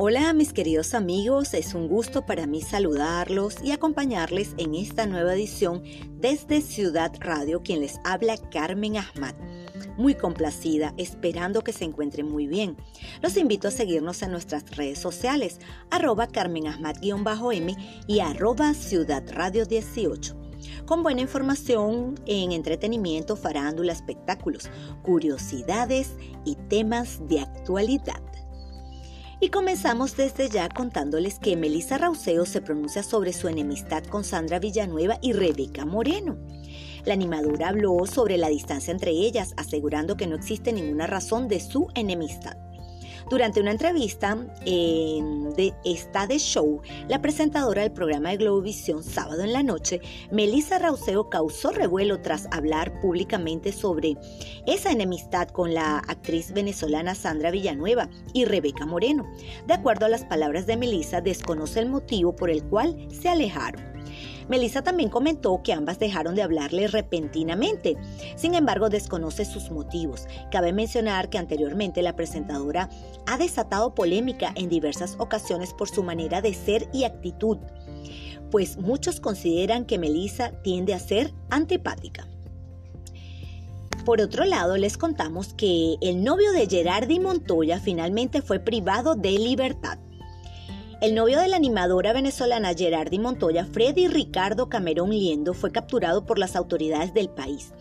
Hola mis queridos amigos, es un gusto para mí saludarlos y acompañarles en esta nueva edición desde Ciudad Radio, quien les habla Carmen Ahmad. Muy complacida, esperando que se encuentren muy bien. Los invito a seguirnos en nuestras redes sociales, arroba Carmen m y arroba Ciudad Radio 18 con buena información en entretenimiento, farándula, espectáculos, curiosidades y temas de actualidad. Y comenzamos desde ya contándoles que Melissa Rauseo se pronuncia sobre su enemistad con Sandra Villanueva y Rebeca Moreno. La animadora habló sobre la distancia entre ellas, asegurando que no existe ninguna razón de su enemistad. Durante una entrevista en de esta de show, la presentadora del programa de Globovisión Sábado en la Noche, Melissa Rauseo, causó revuelo tras hablar públicamente sobre esa enemistad con la actriz venezolana Sandra Villanueva y Rebeca Moreno. De acuerdo a las palabras de Melissa, desconoce el motivo por el cual se alejaron. Melissa también comentó que ambas dejaron de hablarle repentinamente. Sin embargo, desconoce sus motivos. Cabe mencionar que anteriormente la presentadora ha desatado polémica en diversas ocasiones por su manera de ser y actitud, pues muchos consideran que Melissa tiende a ser antipática. Por otro lado, les contamos que el novio de Gerardi Montoya finalmente fue privado de libertad. El novio de la animadora venezolana Gerardi Montoya, Freddy Ricardo Camerón Liendo, fue capturado por las autoridades del país.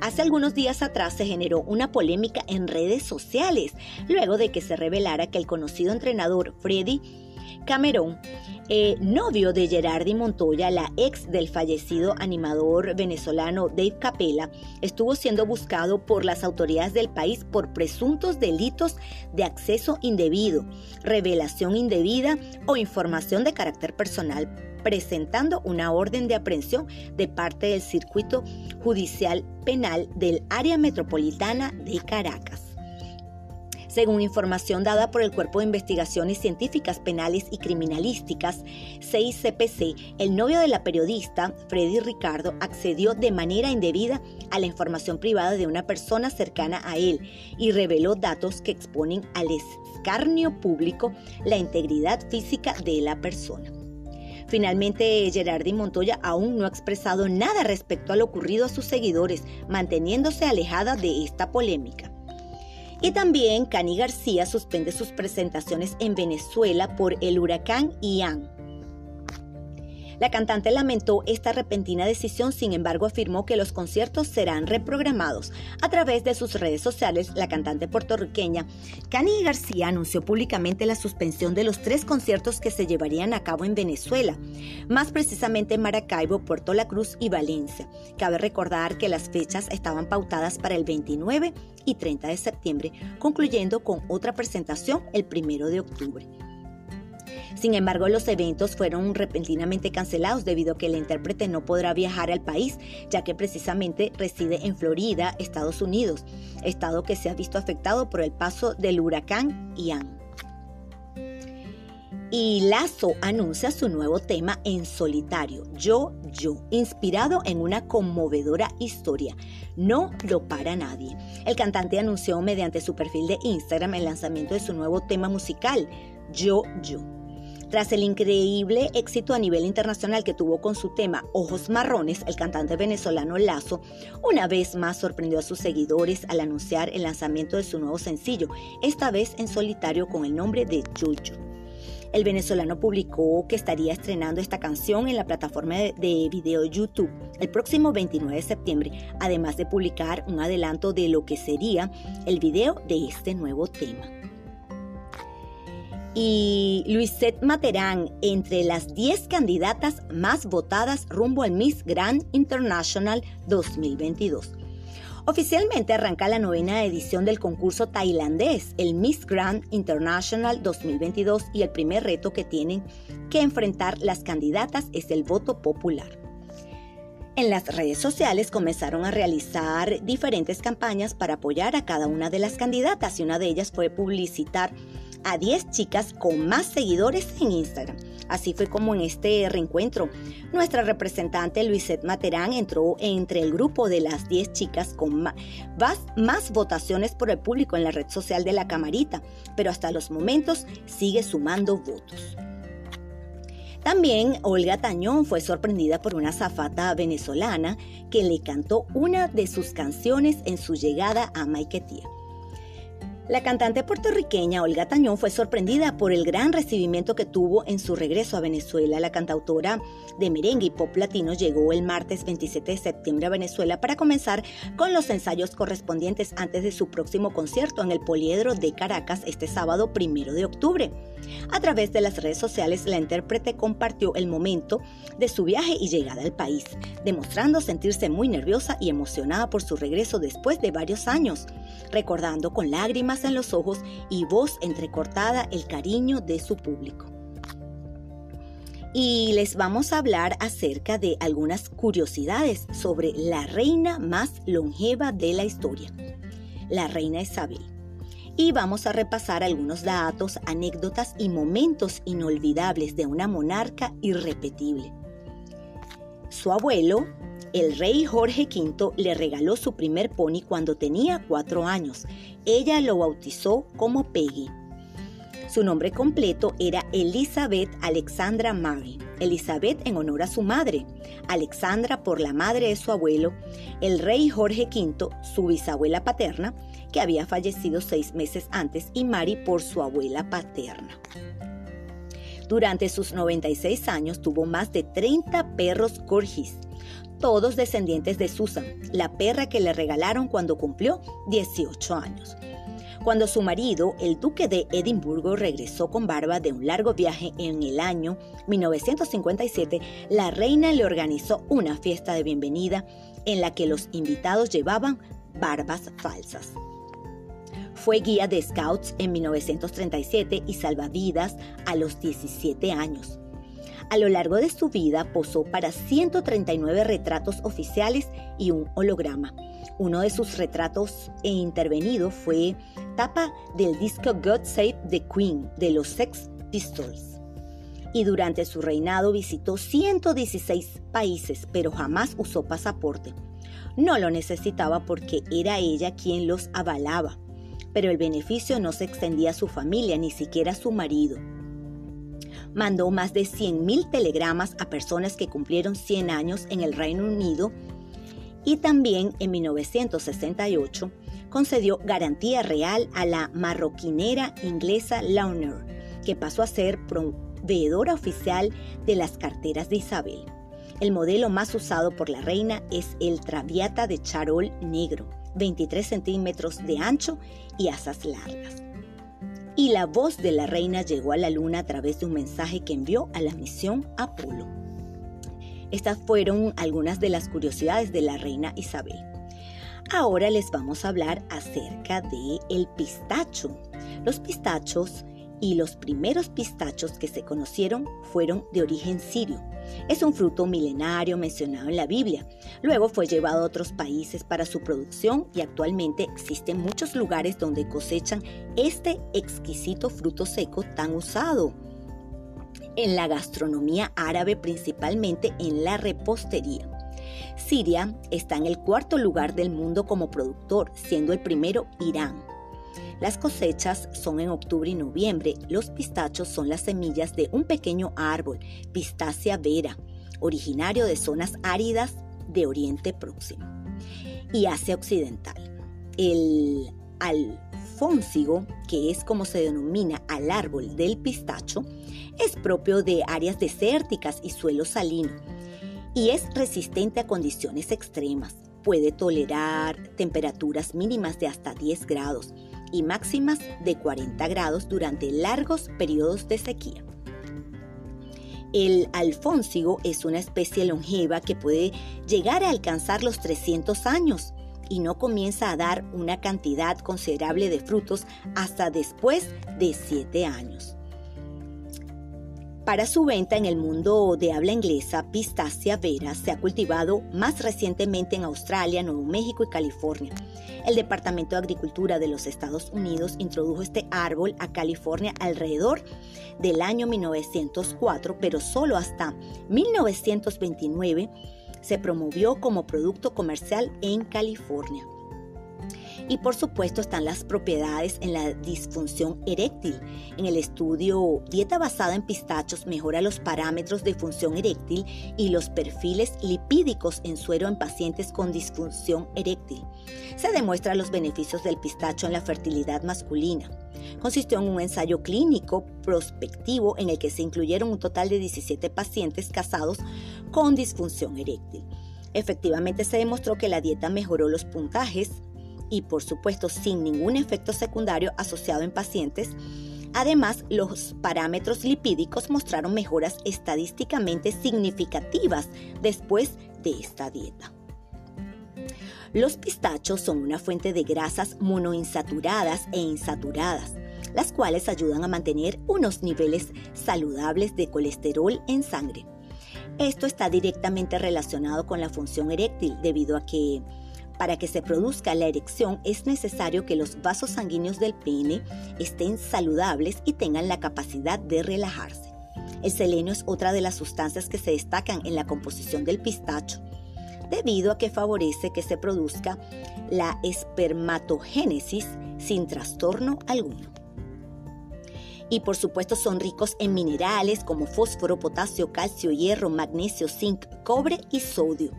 Hace algunos días atrás se generó una polémica en redes sociales, luego de que se revelara que el conocido entrenador Freddy Camerón, eh, novio de Gerardi Montoya, la ex del fallecido animador venezolano Dave Capella, estuvo siendo buscado por las autoridades del país por presuntos delitos de acceso indebido, revelación indebida o información de carácter personal presentando una orden de aprehensión de parte del Circuito Judicial Penal del Área Metropolitana de Caracas. Según información dada por el Cuerpo de Investigaciones Científicas Penales y Criminalísticas, CICPC, el novio de la periodista, Freddy Ricardo, accedió de manera indebida a la información privada de una persona cercana a él y reveló datos que exponen al escarnio público la integridad física de la persona. Finalmente, Gerardi Montoya aún no ha expresado nada respecto a lo ocurrido a sus seguidores, manteniéndose alejada de esta polémica. Y también Cani García suspende sus presentaciones en Venezuela por el huracán Ian. La cantante lamentó esta repentina decisión, sin embargo afirmó que los conciertos serán reprogramados. A través de sus redes sociales, la cantante puertorriqueña Cani García anunció públicamente la suspensión de los tres conciertos que se llevarían a cabo en Venezuela, más precisamente en Maracaibo, Puerto La Cruz y Valencia. Cabe recordar que las fechas estaban pautadas para el 29 y 30 de septiembre, concluyendo con otra presentación el 1 de octubre. Sin embargo, los eventos fueron repentinamente cancelados debido a que el intérprete no podrá viajar al país, ya que precisamente reside en Florida, Estados Unidos, estado que se ha visto afectado por el paso del huracán Ian. Y Lazo anuncia su nuevo tema en solitario, Yo, Yo, inspirado en una conmovedora historia. No lo para nadie. El cantante anunció mediante su perfil de Instagram el lanzamiento de su nuevo tema musical, Yo, Yo. Tras el increíble éxito a nivel internacional que tuvo con su tema Ojos Marrones, el cantante venezolano Lazo una vez más sorprendió a sus seguidores al anunciar el lanzamiento de su nuevo sencillo, esta vez en solitario con el nombre de Yuyu. El venezolano publicó que estaría estrenando esta canción en la plataforma de video YouTube el próximo 29 de septiembre, además de publicar un adelanto de lo que sería el video de este nuevo tema y Luisette Materán entre las 10 candidatas más votadas rumbo al Miss Grand International 2022. Oficialmente arranca la novena edición del concurso tailandés, el Miss Grand International 2022, y el primer reto que tienen que enfrentar las candidatas es el voto popular. En las redes sociales comenzaron a realizar diferentes campañas para apoyar a cada una de las candidatas y una de ellas fue publicitar a 10 chicas con más seguidores en Instagram. Así fue como en este reencuentro, nuestra representante Luisette Materán entró entre el grupo de las 10 chicas con más, votaciones por el público en la red social de la Camarita, pero hasta los momentos sigue sumando votos. También Olga Tañón fue sorprendida por una zafata venezolana que le cantó una de sus canciones en su llegada a Maiquetía. La cantante puertorriqueña Olga Tañón fue sorprendida por el gran recibimiento que tuvo en su regreso a Venezuela. La cantautora de merengue y pop latino llegó el martes 27 de septiembre a Venezuela para comenzar con los ensayos correspondientes antes de su próximo concierto en el Poliedro de Caracas este sábado primero de octubre. A través de las redes sociales, la intérprete compartió el momento de su viaje y llegada al país, demostrando sentirse muy nerviosa y emocionada por su regreso después de varios años, recordando con lágrimas en los ojos y voz entrecortada el cariño de su público. Y les vamos a hablar acerca de algunas curiosidades sobre la reina más longeva de la historia, la reina Isabel. Y vamos a repasar algunos datos, anécdotas y momentos inolvidables de una monarca irrepetible. Su abuelo, el rey Jorge V le regaló su primer pony cuando tenía cuatro años. Ella lo bautizó como Peggy. Su nombre completo era Elizabeth Alexandra Mary. Elizabeth en honor a su madre, Alexandra por la madre de su abuelo, el rey Jorge V, su bisabuela paterna, que había fallecido seis meses antes, y Mary por su abuela paterna. Durante sus 96 años tuvo más de 30 perros corgis, todos descendientes de Susan, la perra que le regalaron cuando cumplió 18 años. Cuando su marido, el duque de Edimburgo, regresó con barba de un largo viaje en el año 1957, la reina le organizó una fiesta de bienvenida en la que los invitados llevaban barbas falsas. Fue guía de scouts en 1937 y salvavidas a los 17 años. A lo largo de su vida posó para 139 retratos oficiales y un holograma. Uno de sus retratos e intervenido fue tapa del disco God Save the Queen de los Sex Pistols. Y durante su reinado visitó 116 países, pero jamás usó pasaporte. No lo necesitaba porque era ella quien los avalaba, pero el beneficio no se extendía a su familia, ni siquiera a su marido mandó más de 100.000 telegramas a personas que cumplieron 100 años en el Reino Unido y también en 1968 concedió garantía real a la marroquinera inglesa Launer, que pasó a ser proveedora oficial de las carteras de Isabel. El modelo más usado por la reina es el Traviata de charol negro, 23 centímetros de ancho y asas largas y la voz de la reina llegó a la luna a través de un mensaje que envió a la misión Apolo. Estas fueron algunas de las curiosidades de la reina Isabel. Ahora les vamos a hablar acerca de el pistacho. Los pistachos y los primeros pistachos que se conocieron fueron de origen sirio. Es un fruto milenario mencionado en la Biblia. Luego fue llevado a otros países para su producción y actualmente existen muchos lugares donde cosechan este exquisito fruto seco tan usado en la gastronomía árabe, principalmente en la repostería. Siria está en el cuarto lugar del mundo como productor, siendo el primero Irán. Las cosechas son en octubre y noviembre. Los pistachos son las semillas de un pequeño árbol, Pistacia vera, originario de zonas áridas de Oriente Próximo y Asia Occidental. El alfónsigo, que es como se denomina al árbol del pistacho, es propio de áreas desérticas y suelo salino y es resistente a condiciones extremas. Puede tolerar temperaturas mínimas de hasta 10 grados y máximas de 40 grados durante largos periodos de sequía. El alfónsigo es una especie longeva que puede llegar a alcanzar los 300 años y no comienza a dar una cantidad considerable de frutos hasta después de 7 años. Para su venta en el mundo de habla inglesa, Pistacia vera se ha cultivado más recientemente en Australia, Nuevo México y California. El Departamento de Agricultura de los Estados Unidos introdujo este árbol a California alrededor del año 1904, pero solo hasta 1929 se promovió como producto comercial en California. Y por supuesto están las propiedades en la disfunción eréctil. En el estudio Dieta basada en pistachos mejora los parámetros de función eréctil y los perfiles lipídicos en suero en pacientes con disfunción eréctil. Se demuestran los beneficios del pistacho en la fertilidad masculina. Consistió en un ensayo clínico prospectivo en el que se incluyeron un total de 17 pacientes casados con disfunción eréctil. Efectivamente se demostró que la dieta mejoró los puntajes y por supuesto sin ningún efecto secundario asociado en pacientes. Además, los parámetros lipídicos mostraron mejoras estadísticamente significativas después de esta dieta. Los pistachos son una fuente de grasas monoinsaturadas e insaturadas, las cuales ayudan a mantener unos niveles saludables de colesterol en sangre. Esto está directamente relacionado con la función eréctil debido a que para que se produzca la erección es necesario que los vasos sanguíneos del pene estén saludables y tengan la capacidad de relajarse. El selenio es otra de las sustancias que se destacan en la composición del pistacho, debido a que favorece que se produzca la espermatogénesis sin trastorno alguno. Y por supuesto son ricos en minerales como fósforo, potasio, calcio, hierro, magnesio, zinc, cobre y sodio.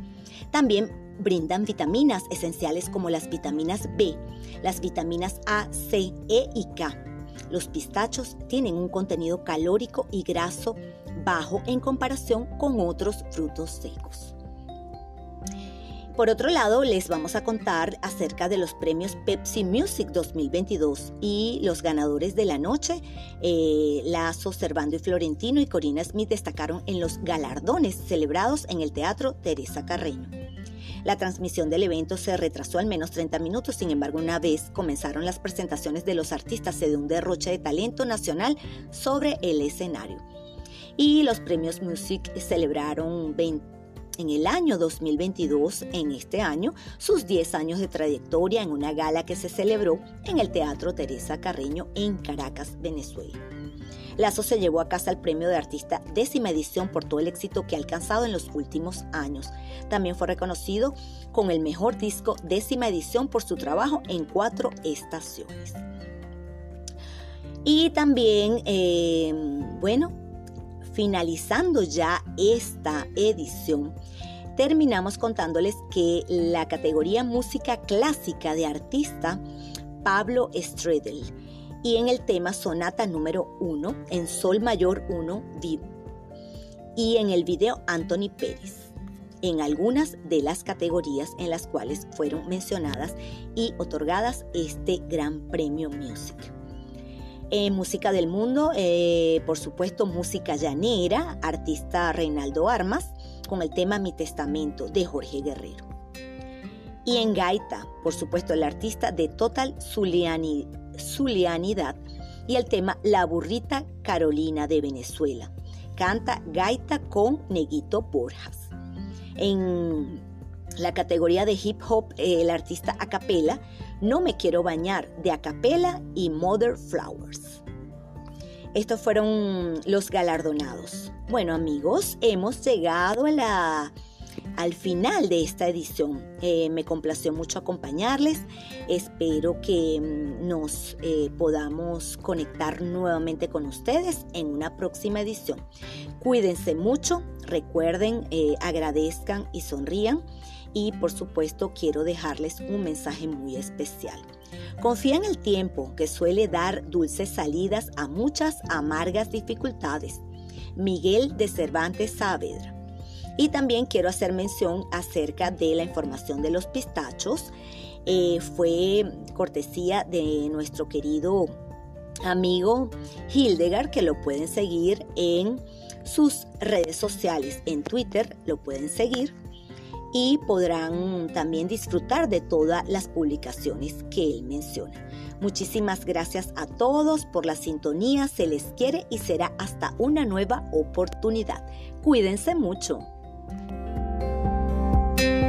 También brindan vitaminas esenciales como las vitaminas B, las vitaminas A, C, E y K. Los pistachos tienen un contenido calórico y graso bajo en comparación con otros frutos secos. Por otro lado, les vamos a contar acerca de los premios Pepsi Music 2022 y los ganadores de la noche. Eh, Lazo, Servando y Florentino y Corina Smith destacaron en los galardones celebrados en el Teatro Teresa Carreño. La transmisión del evento se retrasó al menos 30 minutos, sin embargo, una vez comenzaron las presentaciones de los artistas, se dio un derroche de talento nacional sobre el escenario. Y los premios Music celebraron en el año 2022, en este año, sus 10 años de trayectoria en una gala que se celebró en el Teatro Teresa Carreño en Caracas, Venezuela. Lazo se llevó a casa el premio de artista décima edición por todo el éxito que ha alcanzado en los últimos años. También fue reconocido con el mejor disco décima edición por su trabajo en cuatro estaciones. Y también, eh, bueno, finalizando ya esta edición, terminamos contándoles que la categoría música clásica de artista Pablo Stredel y en el tema Sonata número 1 en Sol Mayor 1 vivo y en el video Anthony Pérez en algunas de las categorías en las cuales fueron mencionadas y otorgadas este Gran Premio Music. En música del mundo, eh, por supuesto, música llanera, artista Reinaldo Armas, con el tema Mi Testamento de Jorge Guerrero. Y en gaita, por supuesto, el artista de Total Zuliani Zulianidad y el tema La burrita Carolina de Venezuela. Canta gaita con Neguito Borjas. En la categoría de hip hop, el artista a capela, No me quiero bañar, de acapela y Mother Flowers. Estos fueron los galardonados. Bueno amigos, hemos llegado a la al final de esta edición. Eh, me complació mucho acompañarles. Espero que mm, nos eh, podamos conectar nuevamente con ustedes en una próxima edición. Cuídense mucho, recuerden, eh, agradezcan y sonrían. Y por supuesto quiero dejarles un mensaje muy especial. Confía en el tiempo que suele dar dulces salidas a muchas amargas dificultades. Miguel de Cervantes Saavedra. Y también quiero hacer mención acerca de la información de los pistachos. Eh, fue cortesía de nuestro querido amigo Hildegard, que lo pueden seguir en sus redes sociales. En Twitter lo pueden seguir y podrán también disfrutar de todas las publicaciones que él menciona. Muchísimas gracias a todos por la sintonía, se les quiere y será hasta una nueva oportunidad. Cuídense mucho. Thank you.